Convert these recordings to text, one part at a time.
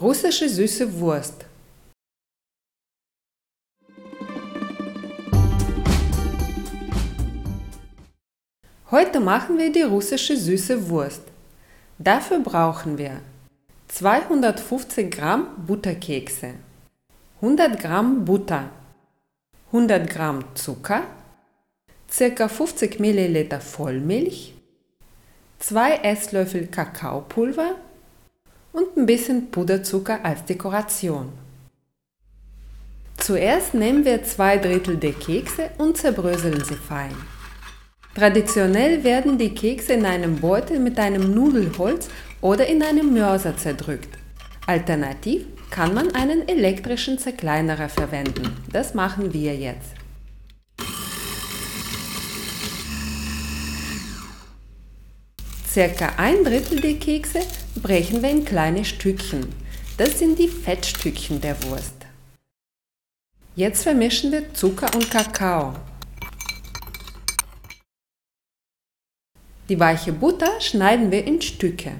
Russische süße Wurst. Heute machen wir die russische süße Wurst. Dafür brauchen wir 250 Gramm Butterkekse, 100 Gramm Butter, 100 Gramm Zucker, ca. 50 Milliliter Vollmilch, 2 Esslöffel Kakaopulver und ein bisschen Puderzucker als Dekoration. Zuerst nehmen wir zwei Drittel der Kekse und zerbröseln sie fein. Traditionell werden die Kekse in einem Beutel mit einem Nudelholz oder in einem Mörser zerdrückt. Alternativ kann man einen elektrischen Zerkleinerer verwenden. Das machen wir jetzt. Circa ein Drittel der Kekse brechen wir in kleine Stückchen. Das sind die Fettstückchen der Wurst. Jetzt vermischen wir Zucker und Kakao. Die weiche Butter schneiden wir in Stücke.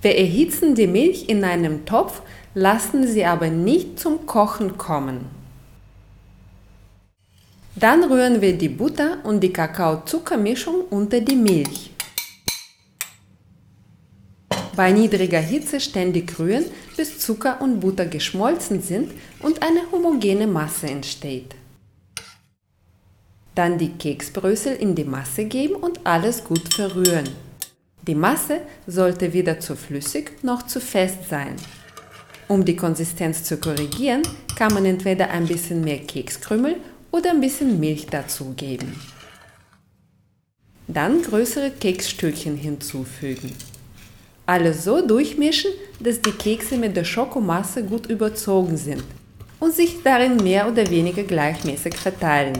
Wir erhitzen die Milch in einem Topf, lassen sie aber nicht zum Kochen kommen. Dann rühren wir die Butter und die Kakao-Zuckermischung unter die Milch. Bei niedriger Hitze ständig rühren, bis Zucker und Butter geschmolzen sind und eine homogene Masse entsteht. Dann die Keksbrösel in die Masse geben und alles gut verrühren. Die Masse sollte weder zu flüssig noch zu fest sein. Um die Konsistenz zu korrigieren, kann man entweder ein bisschen mehr Kekskrümel oder ein bisschen Milch dazugeben. Dann größere Keksstückchen hinzufügen. Alles so durchmischen, dass die Kekse mit der Schokomasse gut überzogen sind und sich darin mehr oder weniger gleichmäßig verteilen.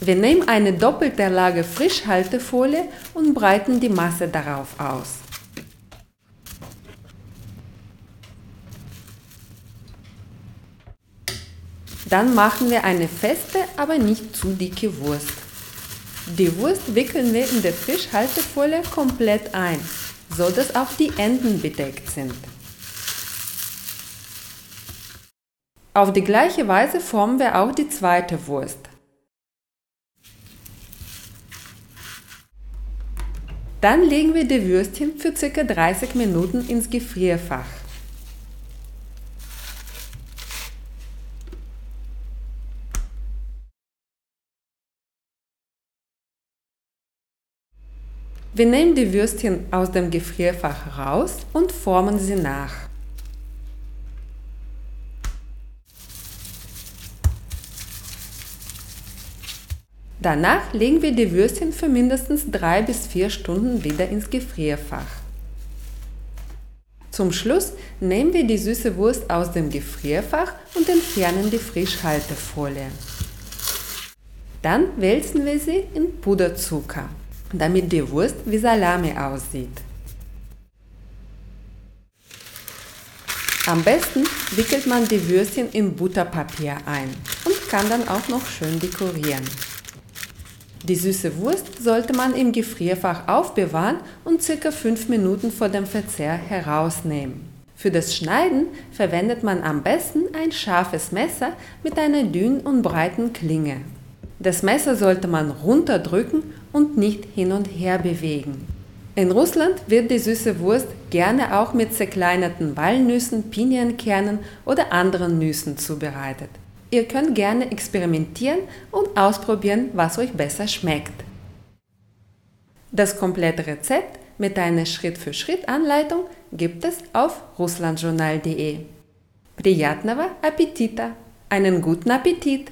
Wir nehmen eine doppelte Lage Frischhaltefolie und breiten die Masse darauf aus. Dann machen wir eine feste, aber nicht zu dicke Wurst. Die Wurst wickeln wir in der Frischhaltefolie komplett ein, so dass auch die Enden bedeckt sind. Auf die gleiche Weise formen wir auch die zweite Wurst. Dann legen wir die Würstchen für ca. 30 Minuten ins Gefrierfach. Wir nehmen die Würstchen aus dem Gefrierfach raus und formen sie nach. Danach legen wir die Würstchen für mindestens 3 bis 4 Stunden wieder ins Gefrierfach. Zum Schluss nehmen wir die süße Wurst aus dem Gefrierfach und entfernen die Frischhaltefolie. Dann wälzen wir sie in Puderzucker damit die Wurst wie Salami aussieht. Am besten wickelt man die Würstchen in Butterpapier ein und kann dann auch noch schön dekorieren. Die süße Wurst sollte man im Gefrierfach aufbewahren und ca. 5 Minuten vor dem Verzehr herausnehmen. Für das Schneiden verwendet man am besten ein scharfes Messer mit einer dünnen und breiten Klinge. Das Messer sollte man runterdrücken und nicht hin und her bewegen. In Russland wird die süße Wurst gerne auch mit zerkleinerten Walnüssen, Pinienkernen oder anderen Nüssen zubereitet. Ihr könnt gerne experimentieren und ausprobieren, was euch besser schmeckt. Das komplette Rezept mit einer Schritt-für-Schritt-Anleitung gibt es auf russlandjournal.de. Приятного Appetita! Einen guten Appetit!